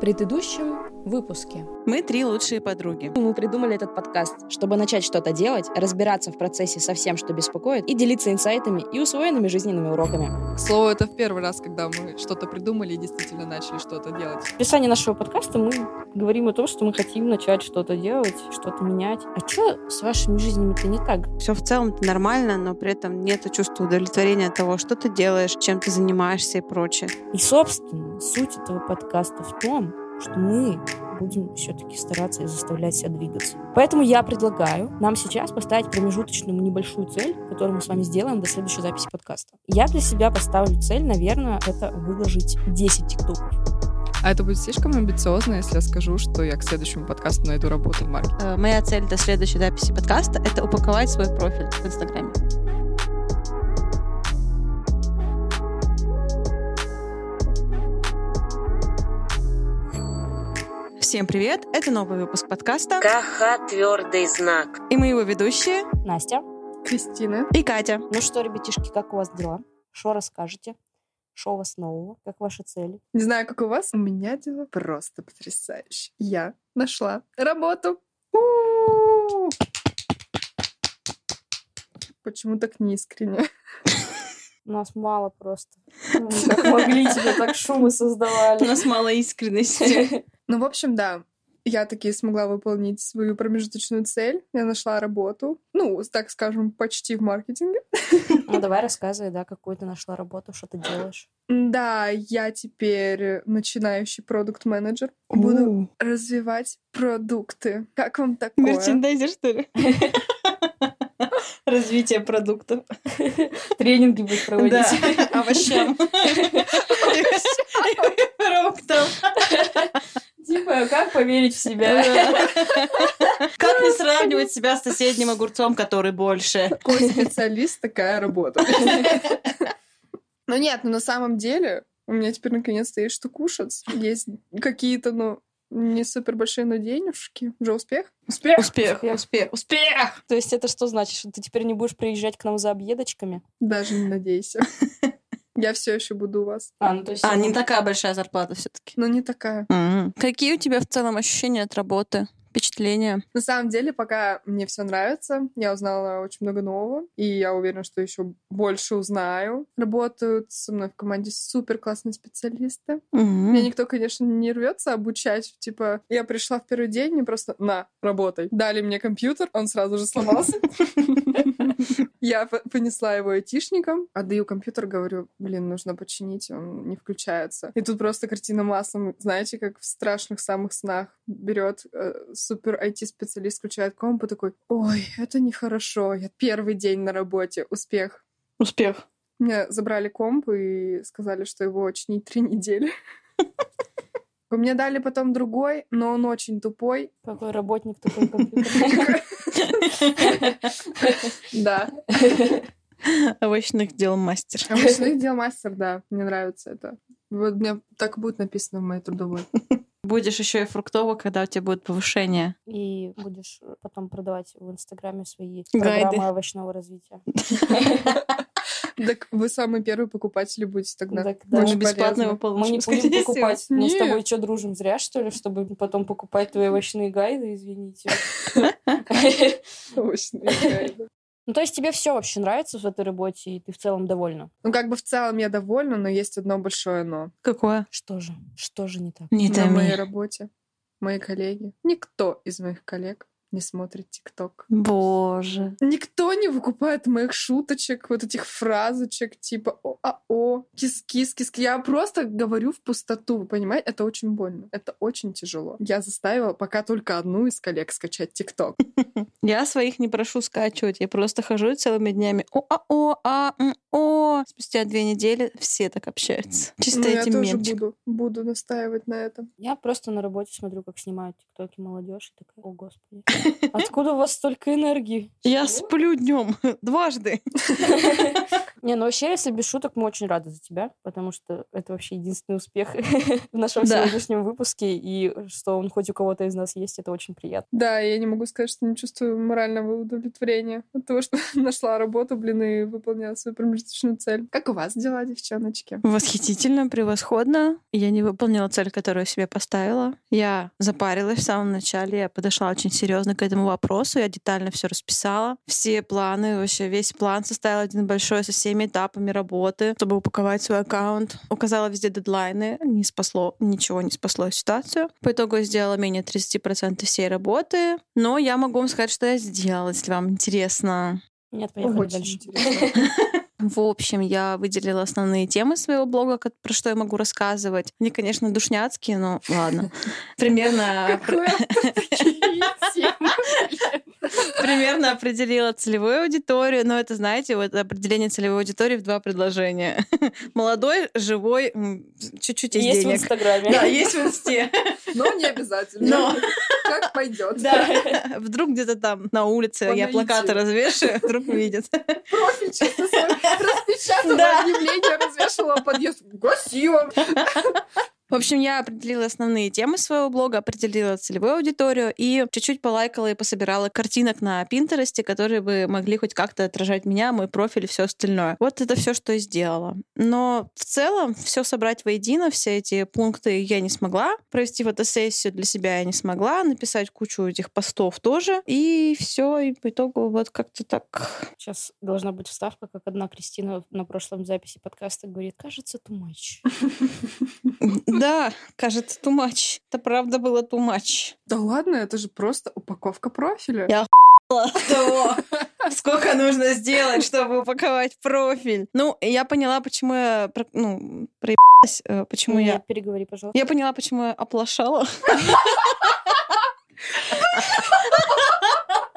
Предыдущем выпуске Мы три лучшие подруги. мы придумали этот подкаст, чтобы начать что-то делать, разбираться в процессе со всем, что беспокоит, и делиться инсайтами и усвоенными жизненными уроками. К слову, это в первый раз, когда мы что-то придумали и действительно начали что-то делать. В описании нашего подкаста мы говорим о том, что мы хотим начать что-то делать, что-то менять. А что с вашими жизнями-то не так? Все в целом нормально, но при этом нет чувства удовлетворения от того, что ты делаешь, чем ты занимаешься и прочее. И, собственно, суть этого подкаста в том, что мы будем все-таки стараться и заставлять себя двигаться. Поэтому я предлагаю нам сейчас поставить промежуточную небольшую цель, которую мы с вами сделаем до следующей записи подкаста. Я для себя поставлю цель, наверное, это выложить 10 тиктоков. А это будет слишком амбициозно, если я скажу, что я к следующему подкасту найду работу в маркете. Э, Моя цель до следующей записи подкаста — это упаковать свой профиль в Инстаграме. Всем привет! Это новый выпуск подкаста. КХ твердый знак. И мы его ведущие Настя, Кристина. и Катя. ну что, ребятишки, как у вас дела? Что расскажете? Что у вас нового? Как ваши цели? Не знаю, как у вас. У меня дела просто потрясающе. Я нашла работу. У-у-у. Почему так неискренне? У нас мало просто. Мы Как могли тебе так шумы создавали. нас мало искренности. Ну, в общем, да. Я таки смогла выполнить свою промежуточную цель. Я нашла работу. Ну, так скажем, почти в маркетинге. Ну давай рассказывай, да, какую ты нашла работу, что ты делаешь. Да, я теперь начинающий продукт-менеджер. Буду развивать продукты. Как вам такое? Мерчендайзер, что ли? Развитие продуктов. Тренинги будешь проводить. Да, овощам. Фруктам. Типа, как поверить в себя? Как не сравнивать себя с соседним огурцом, который больше? Какой специалист, такая работа. Ну нет, ну на самом деле у меня теперь наконец-то есть что кушать. Есть какие-то, ну, не супер большие, но денежки. Уже успех? Успех! Успех, успех, успех! То есть это что значит, что ты теперь не будешь приезжать к нам за объедочками? Даже не надейся. Я все еще буду у вас. А, ну то есть... А, не такая большая зарплата все-таки. Но не такая. Какие у тебя в целом ощущения от работы? Впечатления? На самом деле, пока мне все нравится, я узнала очень много нового, и я уверена, что еще больше узнаю. Работают со мной в команде супер классные специалисты. Меня никто, конечно, не рвется обучать. Типа, я пришла в первый день и просто на, работай. Дали мне компьютер, он сразу же сломался. Я понесла его айтишникам, отдаю компьютер, говорю, блин, нужно починить, он не включается. И тут просто картина маслом, знаете, как в страшных самых снах берет э, супер IT-специалист, включает комп и такой, ой, это нехорошо, я первый день на работе, успех. Успех. Мне забрали комп и сказали, что его чинить три недели. Мне дали потом другой, но он очень тупой. Какой работник такой компьютер? Да. Овощных дел мастер. Овощных дел мастер, да. Мне нравится это. Вот мне так будет написано в моей трудовой. Будешь еще и фруктово, когда у тебя будет повышение. И будешь потом продавать в Инстаграме свои Гайды. программы овощного развития. Так вы самые первые покупатели будете тогда. Так, да. Мы Очень бесплатно его. Мы не будем покупать. Мы с тобой что, дружим зря, что ли, чтобы потом покупать твои овощные гайды, извините. Овощные гайды. Ну, то есть тебе все вообще нравится в этой работе, и ты в целом довольна? Ну, как бы в целом я довольна, но есть одно большое но. Какое? Что же? Что же не так? Не На моей работе мои коллеги, никто из моих коллег не смотрит ТикТок. Боже. Никто не выкупает моих шуточек, вот этих фразочек, типа о-а-о, кис-кис, кис Я просто говорю в пустоту, вы понимаете? Это очень больно, это очень тяжело. Я заставила пока только одну из коллег скачать ТикТок. Я своих не прошу скачивать. Я просто хожу целыми днями. О-а-о, а, м, о. Спустя две недели все так общаются. Чисто Ну, я этим тоже мемчиком. буду, буду настаивать на этом. Я просто на работе смотрю, как снимают тиктоки молодежь, и такая, о, господи. Откуда у вас столько энергии? Я сплю днем дважды. Не, ну вообще, если без шуток, мы очень рады за тебя, потому что это вообще единственный успех в нашем Да. сегодняшнем выпуске, и что он хоть у кого-то из нас есть, это очень приятно. Да, я не могу сказать, что не чувствую морального удовлетворения от того, что нашла работу, блин, и выполняла свою промежуточную цель. Как у вас дела, девчоночки? Восхитительно, превосходно. Я не выполнила цель, которую себе поставила. Я запарилась в самом начале, я подошла очень серьезно к этому вопросу, я детально все расписала. Все планы, вообще весь план составила один большой со всеми этапами работы, чтобы упаковать свой аккаунт. Указала везде дедлайны, не спасло, ничего не спасло ситуацию. По итогу я сделала менее 30% всей работы, но я могу вам сказать, что я сделала, если вам интересно. Нет, поехали Очень дальше. интересно. В общем, я выделила основные темы своего блога, про что я могу рассказывать. Они, конечно, душняцкие, но ладно. Примерно, Какое такие темы, блин. Примерно определила целевую аудиторию, но это, знаете, вот определение целевой аудитории в два предложения. Молодой, живой, чуть-чуть из Есть в денег. Инстаграме. Да, есть в инсте. Но не обязательно. Но. Как пойдет. Да. Вдруг где-то там на улице По я плакаты развешу, вдруг увидят. Профиль чисто свой распечатала, Да. объявление развешивала в подъезд. Красиво. В общем, я определила основные темы своего блога, определила целевую аудиторию и чуть-чуть полайкала и пособирала картинок на Пинтересте, которые бы могли хоть как-то отражать меня, мой профиль и все остальное. Вот это все, что я сделала. Но в целом все собрать воедино, все эти пункты я не смогла. Провести фотосессию для себя я не смогла, написать кучу этих постов тоже. И все, и по итогу вот как-то так. Сейчас должна быть вставка, как одна Кристина на прошлом записи подкаста говорит, кажется, too much. Да, кажется, too much. Это правда было too much. Да ладно, это же просто упаковка профиля. Я того, сколько нужно сделать, чтобы упаковать профиль. Ну, я поняла, почему я, ну, проебалась, э, почему Нет, я... переговори, пожалуйста. Я поняла, почему я оплошала.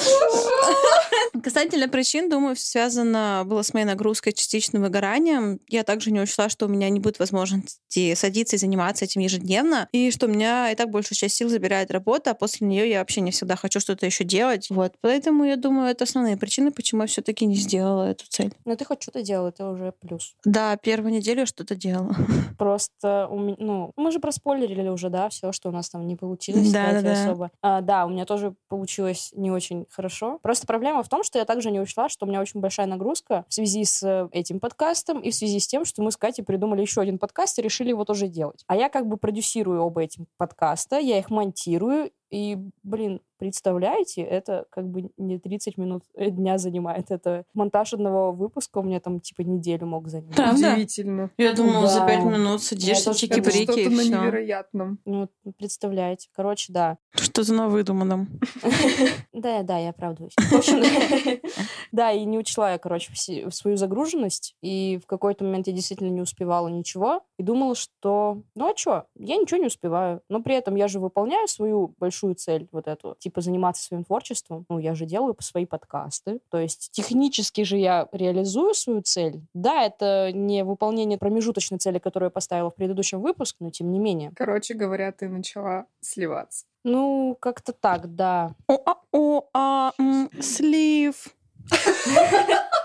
Касательно причин, думаю, всё связано было с моей нагрузкой частичным выгоранием. Я также не учла, что у меня не будет возможности садиться и заниматься этим ежедневно, и что у меня и так большую часть сил забирает работа, а после нее я вообще не всегда хочу что-то еще делать. Вот, поэтому я думаю, это основные причины, почему я все-таки не сделала эту цель. Но ты хоть что-то делал, это уже плюс. Да, первую неделю я что-то делала. Просто у меня, ну, мы же проспойлерили уже, да, все, что у нас там не получилось, Да, да, да. особо. А, да, у меня тоже получилось не очень хорошо. Просто проблема в том, что я также не учла, что у меня очень большая нагрузка в связи с э, этим подкастом и в связи с тем, что мы с Катей придумали еще один подкаст и решили его тоже делать. А я как бы продюсирую оба этих подкаста, я их монтирую, и, блин, представляете, это как бы не 30 минут э, дня занимает. Это монтаж одного выпуска у меня там типа неделю мог занять. Правда? Удивительно. Я думала, за Да. пять минут садишься, чики-брики что-то и на все. невероятном. Ну, вот представляете. Короче, да. Что-то на выдуманном. Да, да, я оправдываюсь. Да, и не учла я, короче, свою загруженность, и в какой-то момент я действительно не успевала ничего, и думала, что, ну а что, я ничего не успеваю, но при этом я же выполняю свою большую цель, вот эту, типа заниматься своим творчеством, ну я же делаю свои подкасты, то есть технически же я реализую свою цель. Да, это не выполнение промежуточной цели, которую я поставила в предыдущем выпуске, но тем не менее. Короче говоря, ты начала сливаться. Ну, как-то так, да. О-а-о-а, м, слив.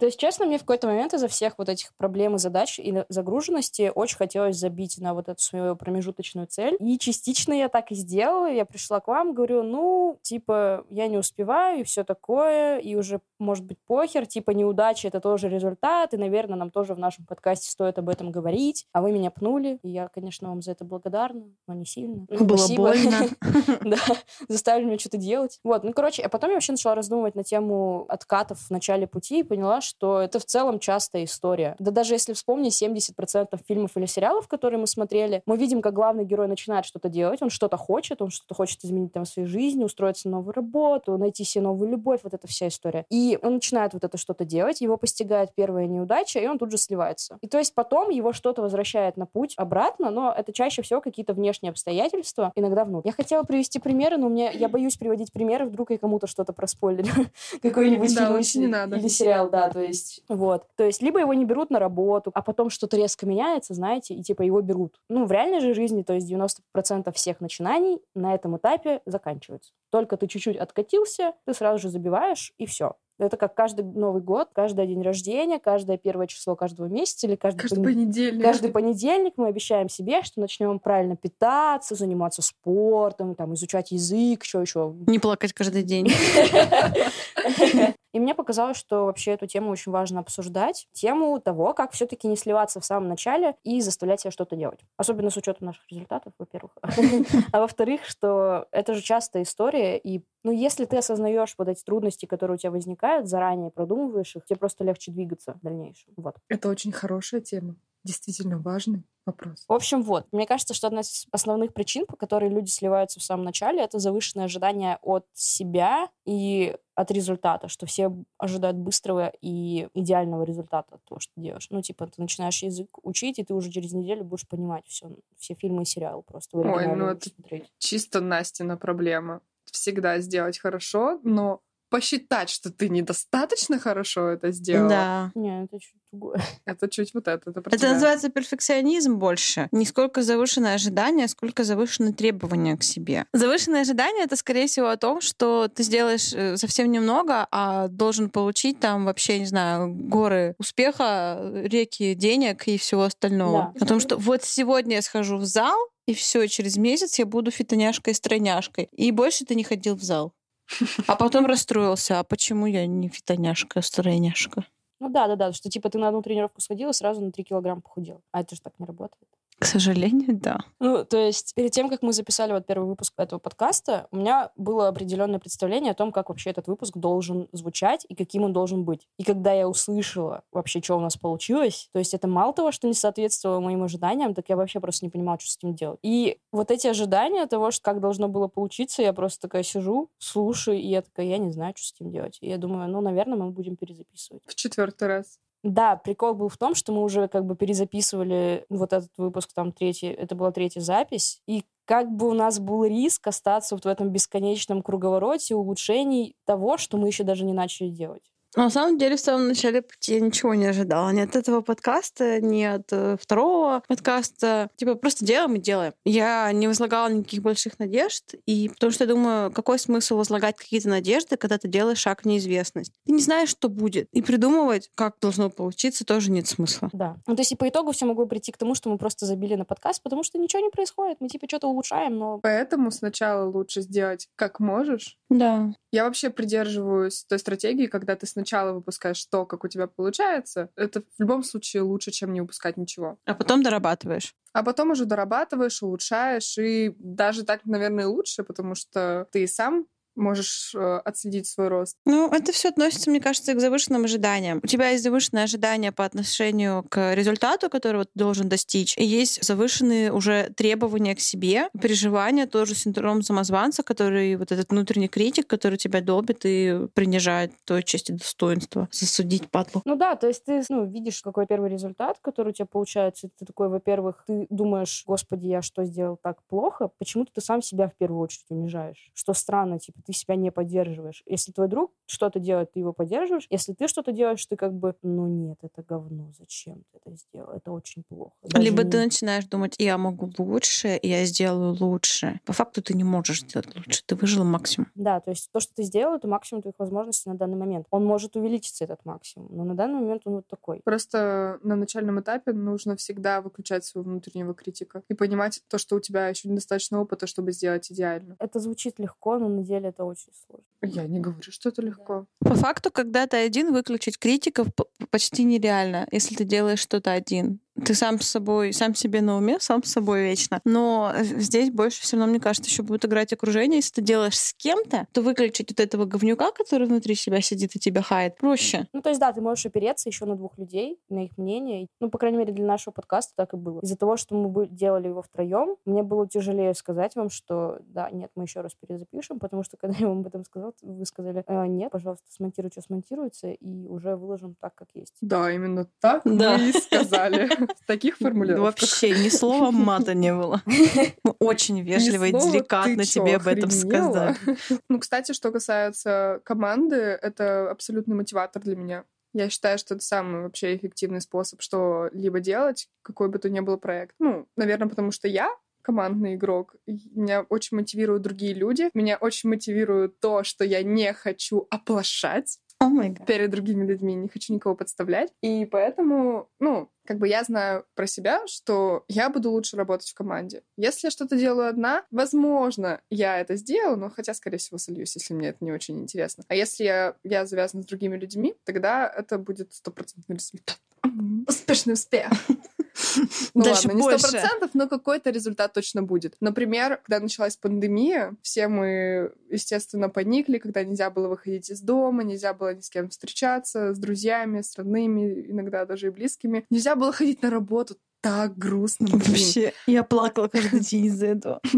То есть, честно, мне в какой-то момент из-за всех вот этих проблем и задач и загруженности очень хотелось забить на вот эту свою промежуточную цель. И частично я так и сделала. Я пришла к вам, говорю, ну, типа, я не успеваю и все такое, и уже, может быть, похер, типа, неудача — это тоже результат, и, наверное, нам тоже в нашем подкасте стоит об этом говорить. А вы меня пнули, и я, конечно, вам за это благодарна, но не сильно. Ну, Было спасибо. больно. Да, заставили меня что-то делать. Вот, ну, короче, а потом я вообще начала раздумывать на тему откатов в начале пути и поняла, что это в целом частая история. Да даже если вспомнить 70% фильмов или сериалов, которые мы смотрели, мы видим, как главный герой начинает что-то делать, он что-то хочет, он что-то хочет изменить там в своей жизни, устроиться на новую работу, найти себе новую любовь, вот эта вся история. И он начинает вот это что-то делать, его постигает первая неудача, и он тут же сливается. И то есть потом его что-то возвращает на путь обратно, но это чаще всего какие-то внешние обстоятельства, иногда внутрь. Я хотела привести примеры, но мне, я боюсь приводить примеры, вдруг я кому-то что-то проспойлерю. Какой-нибудь фильм или сериал, да. То есть, вот. То есть, либо его не берут на работу, а потом что-то резко меняется, знаете, и типа его берут. Ну, в реальной же жизни, то есть 90% всех начинаний на этом этапе заканчиваются. Только ты чуть-чуть откатился, ты сразу же забиваешь, и все. Это как каждый Новый год, каждый день рождения, каждое первое число каждого месяца или каждый, каждый пон... понедельник. Каждый понедельник мы обещаем себе, что начнем правильно питаться, заниматься спортом, там, изучать язык, что еще. Не плакать каждый день. И мне показалось, что вообще эту тему очень важно обсуждать. Тему того, как все-таки не сливаться в самом начале и заставлять себя что-то делать. Особенно с учетом наших результатов, во-первых. А во-вторых, что это же частая история. И ну, если ты осознаешь вот эти трудности, которые у тебя возникают, заранее продумываешь их, тебе просто легче двигаться в дальнейшем. Вот. Это очень хорошая тема. Действительно важный вопрос. В общем, вот. Мне кажется, что одна из основных причин, по которой люди сливаются в самом начале, это завышенное ожидание от себя и от результата, что все ожидают быстрого и идеального результата от того, что делаешь. Ну, типа, ты начинаешь язык учить, и ты уже через неделю будешь понимать все, все фильмы и сериалы просто. Ой, ну это смотреть. чисто Настина проблема. Всегда сделать хорошо, но посчитать, что ты недостаточно хорошо это сделала. Да. Не, это чуть другое. Это чуть вот это. Это, это тебя. называется перфекционизм больше. Не сколько завышенное ожидание, сколько завышенные требования к себе. Завышенное ожидание — это, скорее всего, о том, что ты сделаешь э, совсем немного, а должен получить там вообще, не знаю, горы успеха, реки денег и всего остального. Да. О том, что вот сегодня я схожу в зал, и все, через месяц я буду фитоняшкой и стройняшкой. И больше ты не ходил в зал. А потом расстроился, а почему я не фитоняшка, а стройняшка? Ну да, да, да, что типа ты на одну тренировку сходила, сразу на 3 килограмма похудел. А это же так не работает. К сожалению, да. Ну, то есть перед тем, как мы записали вот первый выпуск этого подкаста, у меня было определенное представление о том, как вообще этот выпуск должен звучать и каким он должен быть. И когда я услышала вообще, что у нас получилось, то есть это мало того, что не соответствовало моим ожиданиям, так я вообще просто не понимала, что с этим делать. И вот эти ожидания того, что как должно было получиться, я просто такая сижу, слушаю, и я такая, я не знаю, что с этим делать. И я думаю, ну, наверное, мы будем перезаписывать. В четвертый раз. Да, прикол был в том, что мы уже как бы перезаписывали вот этот выпуск, там третий, это была третья запись, и как бы у нас был риск остаться вот в этом бесконечном круговороте улучшений того, что мы еще даже не начали делать. Но на самом деле, в самом начале пути я ничего не ожидала. Ни от этого подкаста, ни от э, второго подкаста. Типа, просто делаем и делаем. Я не возлагала никаких больших надежд, и потому что я думаю, какой смысл возлагать какие-то надежды, когда ты делаешь шаг в неизвестность? Ты не знаешь, что будет. И придумывать, как должно получиться, тоже нет смысла. Да. Ну, то есть и по итогу все могло прийти к тому, что мы просто забили на подкаст, потому что ничего не происходит. Мы типа что-то улучшаем, но... Поэтому сначала лучше сделать как можешь. Да. Я вообще придерживаюсь той стратегии, когда ты сначала выпускаешь то, как у тебя получается. Это в любом случае лучше, чем не выпускать ничего. А потом дорабатываешь. А потом уже дорабатываешь, улучшаешь, и даже так, наверное, лучше, потому что ты сам можешь э, отследить свой рост? Ну, это все относится, мне кажется, к завышенным ожиданиям. У тебя есть завышенные ожидания по отношению к результату, которого ты должен достичь, и есть завышенные уже требования к себе, переживания, тоже синдром самозванца, который вот этот внутренний критик, который тебя долбит и принижает твою честь и достоинство. Засудить падлу. Ну да, то есть ты ну, видишь, какой первый результат, который у тебя получается, ты такой, во-первых, ты думаешь, господи, я что сделал так плохо, почему-то ты сам себя в первую очередь унижаешь. Что странно, типа, ты себя не поддерживаешь. Если твой друг что-то делает, ты его поддерживаешь. Если ты что-то делаешь, ты как бы, ну нет, это говно, зачем ты это сделал? Это очень плохо. Даже Либо не... ты начинаешь думать, я могу лучше, я сделаю лучше. По факту ты не можешь сделать лучше, ты выжил максимум. Да, то есть то, что ты сделал, это максимум твоих возможностей на данный момент. Он может увеличиться, этот максимум, но на данный момент он вот такой. Просто на начальном этапе нужно всегда выключать своего внутреннего критика и понимать то, что у тебя еще недостаточно опыта, чтобы сделать идеально. Это звучит легко, но на деле это очень сложно. Я не говорю, что это легко. По факту, когда ты один, выключить критиков почти нереально, если ты делаешь что-то один. Ты сам с собой, сам себе на уме, сам с собой вечно. Но здесь больше все равно, мне кажется, еще будет играть окружение. Если ты делаешь с кем-то, то выключить вот этого говнюка, который внутри себя сидит и тебя хает, проще. Ну, то есть, да, ты можешь опереться еще на двух людей, на их мнение. Ну, по крайней мере, для нашего подкаста так и было. Из-за того, что мы делали его втроем, мне было тяжелее сказать вам, что да, нет, мы еще раз перезапишем, потому что когда я вам об этом сказал, вы сказали, э, нет, пожалуйста, смонтируй, что смонтируется, и уже выложим так, как есть. Да, именно так да. мы и сказали. В таких формулировках. Вообще ни слова мата не было. Очень вежливо и деликатно тебе об этом сказать. Ну, кстати, что касается команды, это абсолютный мотиватор для меня. Я считаю, что это самый вообще эффективный способ что-либо делать, какой бы то ни был проект. Ну, наверное, потому что я командный игрок. Меня очень мотивируют другие люди. Меня очень мотивирует то, что я не хочу оплошать. Oh перед другими людьми, не хочу никого подставлять. И поэтому, ну, как бы я знаю про себя, что я буду лучше работать в команде. Если я что-то делаю одна, возможно, я это сделаю, но хотя, скорее всего, сольюсь, если мне это не очень интересно. А если я, я завязана с другими людьми, тогда это будет стопроцентный результат. Успешный успех. Ну Дальше ладно, не сто процентов, но какой-то результат точно будет. Например, когда началась пандемия, все мы, естественно, поникли, когда нельзя было выходить из дома, нельзя было ни с кем встречаться, с друзьями, с родными, иногда даже и близкими. Нельзя было ходить на работу так грустно. Вообще, я плакала каждый день из-за этого.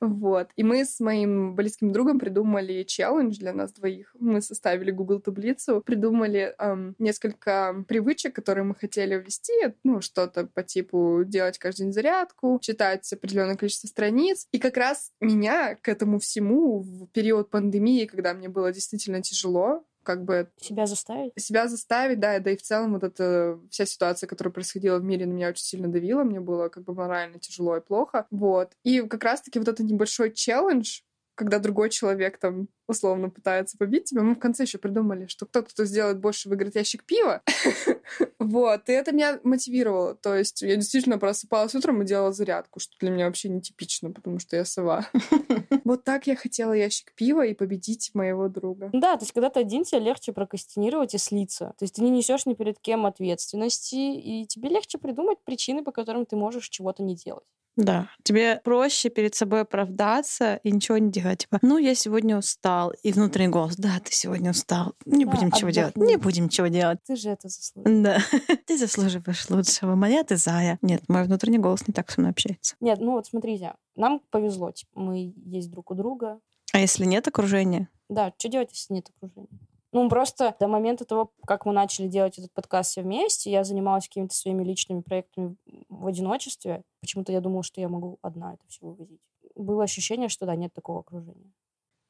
Вот. И мы с моим близким другом придумали челлендж для нас двоих. Мы составили Google таблицу, придумали эм, несколько привычек, которые мы хотели ввести. Ну, что-то по типу делать каждый день зарядку, читать определенное количество страниц. И как раз меня к этому всему в период пандемии, когда мне было действительно тяжело, как бы... Себя заставить? Себя заставить, да, да и в целом вот эта вся ситуация, которая происходила в мире, на меня очень сильно давила, мне было как бы морально тяжело и плохо, вот. И как раз-таки вот этот небольшой челлендж, когда другой человек там условно пытается побить тебя, мы в конце еще придумали, что кто-то, кто сделает больше, выиграет ящик пива. вот, и это меня мотивировало. То есть я действительно просыпалась утром и делала зарядку, что для меня вообще нетипично, потому что я сова. вот так я хотела ящик пива и победить моего друга. Да, то есть когда ты один, тебе легче прокастинировать и слиться. То есть ты не несешь ни перед кем ответственности, и тебе легче придумать причины, по которым ты можешь чего-то не делать. Да, тебе проще перед собой оправдаться и ничего не делать. Типа, ну, я сегодня устал. И внутренний голос, да, ты сегодня устал. Не да, будем ничего делать. Не будем ничего делать. Ты же это заслуживаешь. Да, ты заслуживаешь лучшего. Моя ты зая. Нет, мой внутренний голос не так со мной общается. Нет, ну вот смотрите, нам повезло. Типа, мы есть друг у друга. А если нет окружения? Да, что делать, если нет окружения? Ну, просто до момента того, как мы начали делать этот подкаст все вместе, я занималась какими-то своими личными проектами в одиночестве. Почему-то я думала, что я могу одна это все вывозить. Было ощущение, что да, нет такого окружения.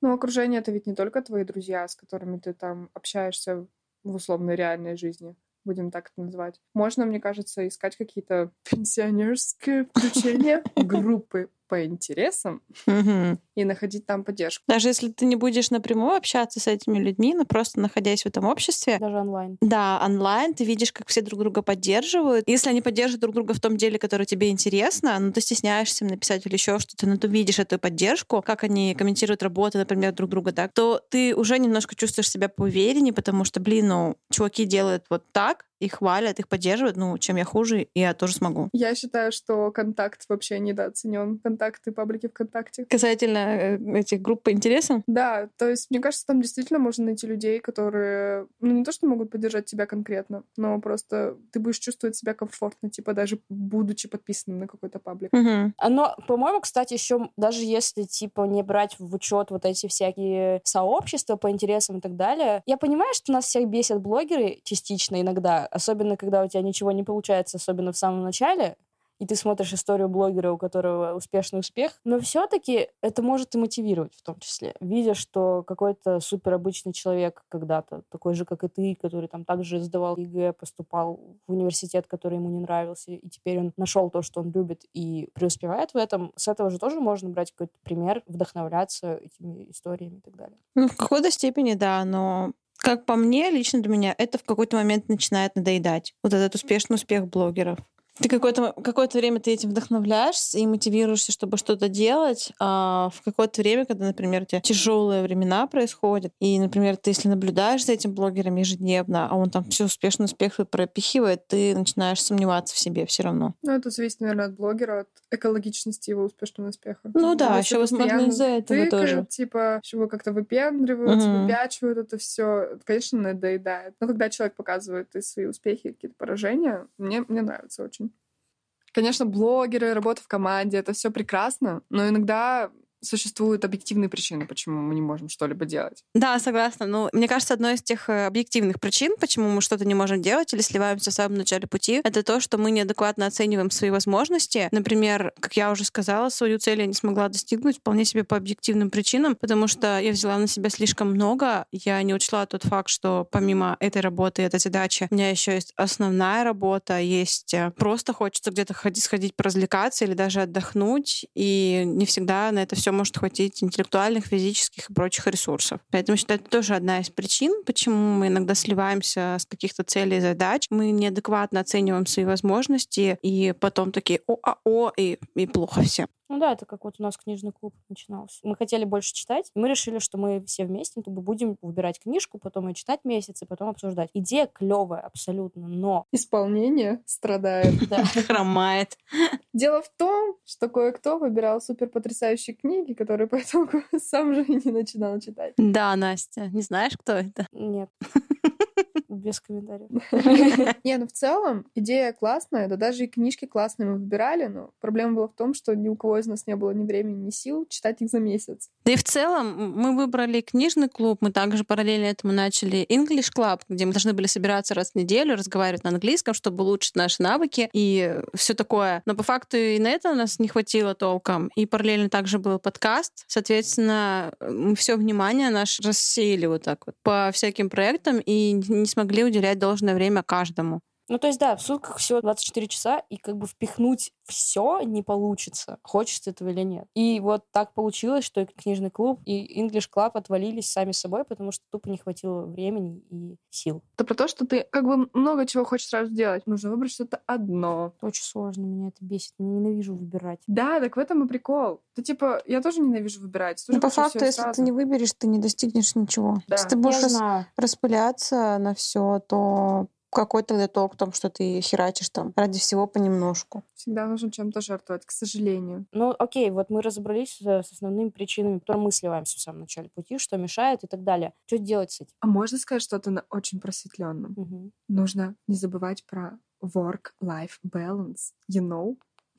Ну, окружение это ведь не только твои друзья, с которыми ты там общаешься в условной реальной жизни будем так это называть. Можно, мне кажется, искать какие-то пенсионерские включения, группы по интересам и находить там поддержку. Даже если ты не будешь напрямую общаться с этими людьми, но просто находясь в этом обществе. Даже онлайн. Да, онлайн ты видишь, как все друг друга поддерживают. Если они поддерживают друг друга в том деле, которое тебе интересно, но ты стесняешься им написать или еще что-то, но ты видишь эту поддержку, как они комментируют работу, например, друг друга, так, то ты уже немножко чувствуешь себя поувереннее, потому что, блин, ну, чуваки делают вот так, их хвалят, их поддерживают, ну, чем я хуже, я тоже смогу. Я считаю, что контакт вообще недооценен. Контакты, паблики ВКонтакте. Касательно э, этих групп по интересам? Да, то есть, мне кажется, там действительно можно найти людей, которые, ну, не то, что могут поддержать тебя конкретно, но просто ты будешь чувствовать себя комфортно, типа, даже будучи подписанным на какой-то паблик. Угу. Но, по-моему, кстати, еще даже если, типа, не брать в учет вот эти всякие сообщества по интересам и так далее, я понимаю, что нас всех бесят блогеры частично иногда, особенно когда у тебя ничего не получается, особенно в самом начале, и ты смотришь историю блогера, у которого успешный успех, но все-таки это может и мотивировать в том числе. Видя, что какой-то супер обычный человек когда-то, такой же, как и ты, который там также сдавал ЕГЭ, поступал в университет, который ему не нравился, и теперь он нашел то, что он любит, и преуспевает в этом, с этого же тоже можно брать какой-то пример, вдохновляться этими историями и так далее. Ну, в какой-то степени, да, но как по мне, лично для меня, это в какой-то момент начинает надоедать. Вот этот успешный успех блогеров. Ты какое-то какое время ты этим вдохновляешься и мотивируешься, чтобы что-то делать. А в какое-то время, когда, например, у тебя тяжелые времена происходят, и, например, ты если наблюдаешь за этим блогером ежедневно, а он там все успешно успех пропихивает, ты начинаешь сомневаться в себе все равно. Ну, это зависит, наверное, от блогера, от экологичности его успешного успеха. Ну да, еще возможно из-за этого тыкают, тоже. Типа, чего как-то выпендриваются, угу. выпячивают это все. Конечно, надоедает. Но когда человек показывает и свои успехи, какие-то поражения, мне, мне нравится очень. Конечно, блогеры, работа в команде, это все прекрасно, но иногда существуют объективные причины, почему мы не можем что-либо делать. Да, согласна. Ну, мне кажется, одной из тех э, объективных причин, почему мы что-то не можем делать или сливаемся в самом начале пути, это то, что мы неадекватно оцениваем свои возможности. Например, как я уже сказала, свою цель я не смогла достигнуть вполне себе по объективным причинам, потому что я взяла на себя слишком много. Я не учла тот факт, что помимо этой работы, этой задачи, у меня еще есть основная работа, есть э, просто хочется где-то ходить, сходить поразвлекаться или даже отдохнуть, и не всегда на это все может хватить интеллектуальных, физических и прочих ресурсов. Поэтому считаю, это тоже одна из причин, почему мы иногда сливаемся с каких-то целей и задач. Мы неадекватно оцениваем свои возможности, и потом такие о-а-о, и, и плохо все. Ну да, это как вот у нас книжный клуб начинался. Мы хотели больше читать, и мы решили, что мы все вместе как бы, будем выбирать книжку, потом ее читать месяц, и потом обсуждать. Идея клевая абсолютно, но... Исполнение страдает. Да. Хромает. Дело в том, что кое-кто выбирал супер потрясающие книги, которые поэтому сам же и не начинал читать. Да, Настя. Не знаешь, кто это? Нет. Без комментариев. Не, ну в целом идея классная, да даже и книжки классные мы выбирали, но проблема была в том, что ни у кого из нас не было ни времени, ни сил читать их за месяц. Да и в целом мы выбрали книжный клуб, мы также параллельно этому начали English Club, где мы должны были собираться раз в неделю, разговаривать на английском, чтобы улучшить наши навыки и все такое. Но по факту и на это у нас не хватило толком. И параллельно также был подкаст. Соответственно, мы все внимание наш рассеяли вот так вот по всяким проектам и не смогли уделять должное время каждому. Ну, то есть, да, в сутках всего 24 часа, и как бы впихнуть все не получится, хочется этого или нет. И вот так получилось, что и книжный клуб, и English Club отвалились сами собой, потому что тупо не хватило времени и сил. Это про то, что ты как бы много чего хочешь сразу сделать. Нужно выбрать что-то одно. Очень сложно, меня это бесит. Я ненавижу выбирать. Да, так в этом и прикол. Ты типа, я тоже ненавижу выбирать. Ну, по факту, если сразу. ты не выберешь, ты не достигнешь ничего. Да. Если ты будешь рас... распыляться на все, то какой тогда толк в том, что ты херачишь там ради всего понемножку? Всегда нужно чем-то жертвовать, к сожалению. Ну, окей, вот мы разобрались с основными причинами, которые мы сливаемся в самом начале пути, что мешает и так далее. Что делать с этим? А можно сказать что-то на очень просветленном? Угу. Нужно не забывать про work-life balance, you know?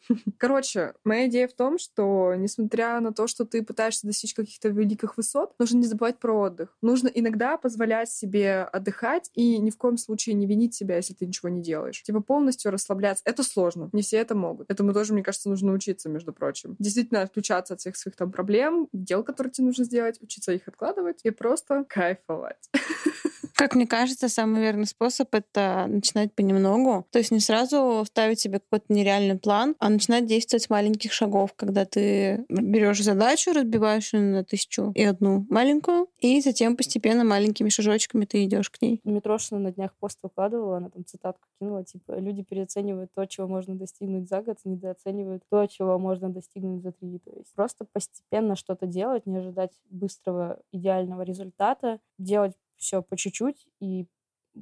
Короче, моя идея в том, что несмотря на то, что ты пытаешься достичь каких-то великих высот, нужно не забывать про отдых. Нужно иногда позволять себе отдыхать и ни в коем случае не винить себя, если ты ничего не делаешь. Типа полностью расслабляться. Это сложно. Не все это могут. Этому тоже, мне кажется, нужно учиться, между прочим. Действительно отключаться от всех своих там проблем, дел, которые тебе нужно сделать, учиться их откладывать и просто кайфовать. Как мне кажется, самый верный способ — это начинать понемногу. То есть не сразу ставить себе какой-то нереальный план, а начинать действовать с маленьких шагов, когда ты берешь задачу, разбиваешь ее на тысячу и одну маленькую, и затем постепенно маленькими шажочками ты идешь к ней. Митрошина на днях пост выкладывала, она там цитатку кинула, типа, люди переоценивают то, чего можно достигнуть за год, недооценивают то, чего можно достигнуть за три. То есть просто постепенно что-то делать, не ожидать быстрого идеального результата, делать все по чуть-чуть и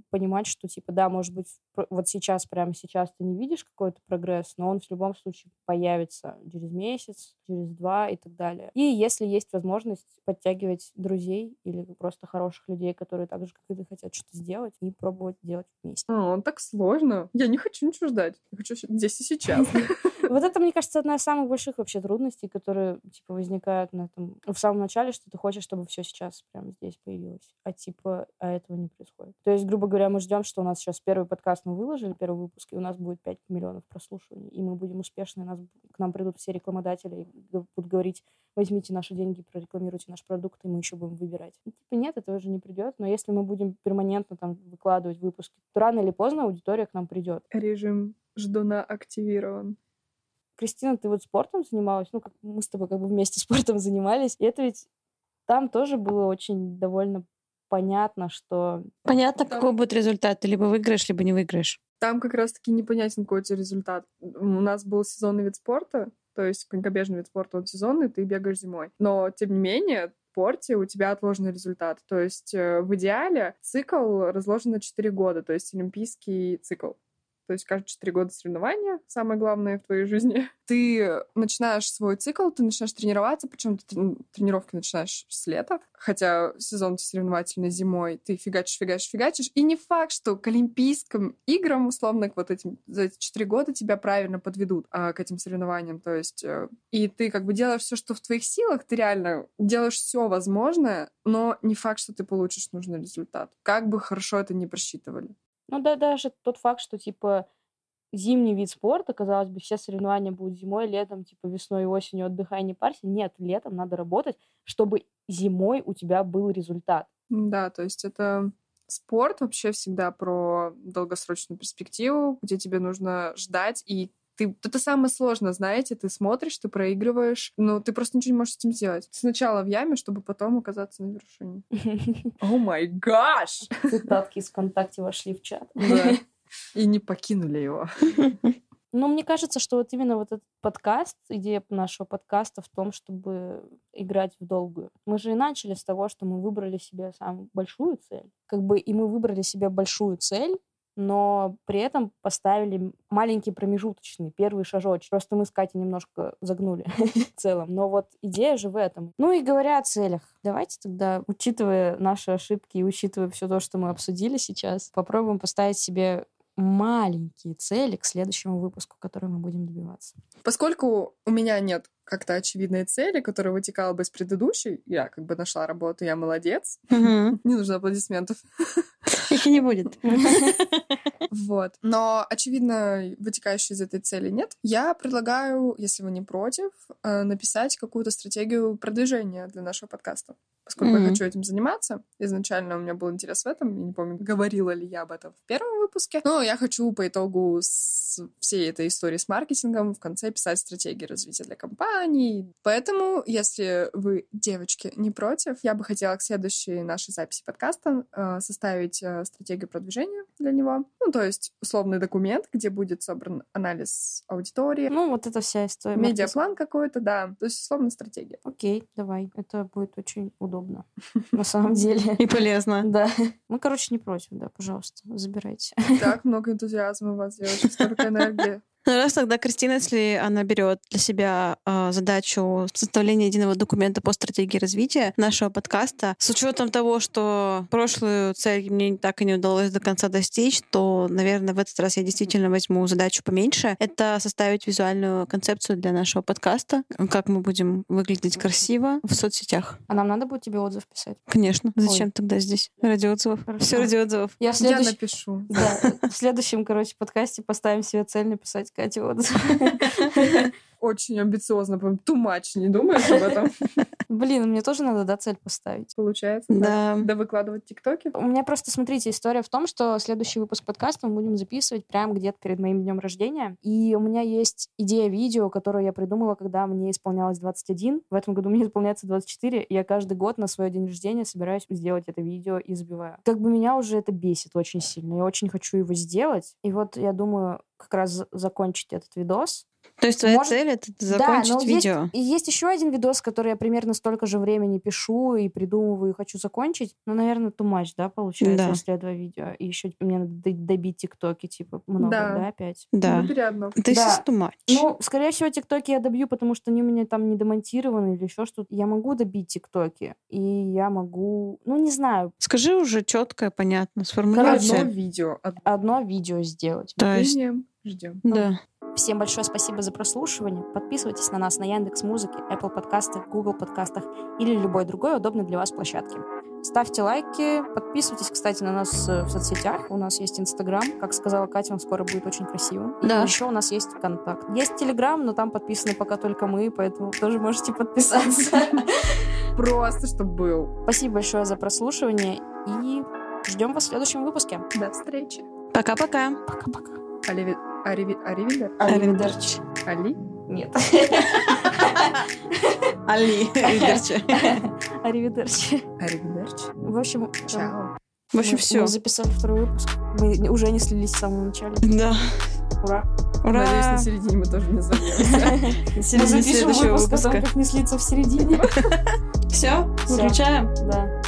понимать, что, типа, да, может быть, вот сейчас, прямо сейчас ты не видишь какой-то прогресс, но он в любом случае появится через месяц, через два и так далее. И если есть возможность подтягивать друзей или просто хороших людей, которые так же, как и ты, хотят что-то сделать, и пробовать делать вместе. А, так сложно. Я не хочу ничего ждать. Я хочу здесь и сейчас. Вот это, мне кажется, одна из самых больших вообще трудностей, которые, типа, возникают на этом в самом начале, что ты хочешь, чтобы все сейчас прямо здесь появилось. А, типа, а этого не происходит. То есть, грубо говоря, мы ждем, что у нас сейчас первый подкаст мы выложили, первый выпуск, и у нас будет 5 миллионов прослушиваний, и мы будем успешны, нас, к нам придут все рекламодатели и будут говорить, возьмите наши деньги, прорекламируйте наш продукт, и мы еще будем выбирать. Ну, типа, нет, этого же не придет. Но если мы будем перманентно там выкладывать выпуски, то рано или поздно аудитория к нам придет. Режим ждуна активирован. Кристина, ты вот спортом занималась? Ну, как мы с тобой как бы вместе спортом занимались. И это ведь там тоже было очень довольно понятно, что... Понятно, там... какой будет результат. Ты либо выиграешь, либо не выиграешь. Там как раз-таки непонятен какой то результат. У нас был сезонный вид спорта, то есть конькобежный вид спорта, он сезонный, ты бегаешь зимой. Но, тем не менее, в спорте у тебя отложенный результат. То есть э, в идеале цикл разложен на 4 года, то есть олимпийский цикл. То есть каждые 4 года соревнования, самое главное в твоей жизни. Ты начинаешь свой цикл, ты начинаешь тренироваться, причем ты тренировки начинаешь с лета, хотя сезон соревновательный зимой, ты фигачишь, фигачишь, фигачишь, и не факт, что к Олимпийским играм, условно, к вот этим, за эти 4 года тебя правильно подведут а, к этим соревнованиям, то есть, э, и ты как бы делаешь все, что в твоих силах, ты реально делаешь все возможное, но не факт, что ты получишь нужный результат. Как бы хорошо это не просчитывали. Ну да, даже тот факт, что типа зимний вид спорта, казалось бы, все соревнования будут зимой, летом, типа весной и осенью отдыхай, не парься. Нет, летом надо работать, чтобы зимой у тебя был результат. Да, то есть это спорт вообще всегда про долгосрочную перспективу, где тебе нужно ждать и ты, это самое сложное, знаете, ты смотришь, ты проигрываешь, но ты просто ничего не можешь с этим сделать. Сначала в яме, чтобы потом оказаться на вершине. О май гаш! Цитатки из ВКонтакте вошли в чат. Да. И не покинули его. Ну, мне кажется, что вот именно вот этот подкаст, идея нашего подкаста в том, чтобы играть в долгую. Мы же и начали с того, что мы выбрали себе самую большую цель. Как бы и мы выбрали себе большую цель, но при этом поставили маленький промежуточный, первый шажочек. Просто мы с Катей немножко загнули в целом. Но вот идея же в этом. Ну и говоря о целях, давайте тогда, учитывая наши ошибки и учитывая все то, что мы обсудили сейчас, попробуем поставить себе маленькие цели к следующему выпуску, который мы будем добиваться. Поскольку у меня нет как-то очевидной цели, которая вытекала бы из предыдущей, я как бы нашла работу, я молодец. Не нужно аплодисментов. Их и не будет. Вот. Но, очевидно, вытекающей из этой цели нет. Я предлагаю, если вы не против, э, написать какую-то стратегию продвижения для нашего подкаста поскольку mm-hmm. я хочу этим заниматься. Изначально у меня был интерес в этом. Я не помню, говорила ли я об этом в первом выпуске. Но я хочу по итогу с всей этой истории с маркетингом в конце писать стратегии развития для компаний. Поэтому, если вы, девочки, не против, я бы хотела к следующей нашей записи подкаста э, составить э, стратегию продвижения для него. Ну, то есть условный документ, где будет собран анализ аудитории. Ну, вот это вся история. Медиаплан какой-то, да. То есть условно стратегия. Окей, давай. Это будет очень удобно удобно, на самом деле. И полезно. Да. Мы, короче, не против, да, пожалуйста, забирайте. Так много энтузиазма у вас, девочки, столько энергии. Ну, раз тогда Кристина, если она берет для себя э, задачу составления единого документа по стратегии развития нашего подкаста, с учетом того, что прошлую цель мне так и не удалось до конца достичь, то, наверное, в этот раз я действительно возьму задачу поменьше. Это составить визуальную концепцию для нашего подкаста, как мы будем выглядеть красиво в соцсетях. А нам надо будет тебе отзыв писать? Конечно. Зачем Ой. тогда здесь? Ради отзывов. Все ради отзывов. Я, следующ... я напишу. Да, в следующем, короче, подкасте поставим себе цель написать Кате отзыв. Очень амбициозно, прям much, не думаешь об этом? Блин, мне тоже надо, да, цель поставить. Получается? Да. Да, выкладывать тиктоки? У меня просто, смотрите, история в том, что следующий выпуск подкаста мы будем записывать прямо где-то перед моим днем рождения. И у меня есть идея видео, которую я придумала, когда мне исполнялось 21. В этом году мне исполняется 24. И я каждый год на свой день рождения собираюсь сделать это видео и забиваю. Как бы меня уже это бесит очень сильно. Я очень хочу его сделать. И вот я думаю, как раз закончить этот видос, то есть твоя Может... цель это закончить да, но видео? Есть, и есть еще один видос, который я примерно столько же времени пишу и придумываю, и хочу закончить. Ну, наверное, too much, да, получается, да. после этого видео. И еще мне надо добить тиктоки, типа, много, да, да опять? Да. Ну, Ты да. too much. Ну, скорее всего, тиктоки я добью, потому что они у меня там не демонтированы или еще что-то. Я могу добить тиктоки, и я могу... Ну, не знаю. Скажи уже четко, понятно, сформулируй. Одно видео. Одно видео сделать. То есть... Ждем. Да. Всем большое спасибо за прослушивание. Подписывайтесь на нас на Яндекс Музыке, Apple подкастах, Google подкастах или любой другой удобной для вас площадке. Ставьте лайки, подписывайтесь, кстати, на нас э, в соцсетях. У нас есть Инстаграм. Как сказала Катя, он скоро будет очень красивым. Да. И еще у нас есть ВКонтакт. Есть Телеграм, но там подписаны пока только мы, поэтому тоже можете подписаться. Просто, чтобы был. Спасибо большое за прослушивание и ждем вас в следующем выпуске. До встречи. Пока-пока. Пока-пока. Оливи... Ариви... Аривидер? Аривидерчи. Али? Нет. Али. Аривидерчи. Аривидерчи. Аривидерчи. В общем... Чао. В общем, все. Мы записали второй выпуск. Мы уже не слились в самом начале. Да. Ура. Ура. Надеюсь, на середине мы тоже не забьемся. Мы запишем выпуск о том, как не слиться в середине. Все? Выключаем? Да.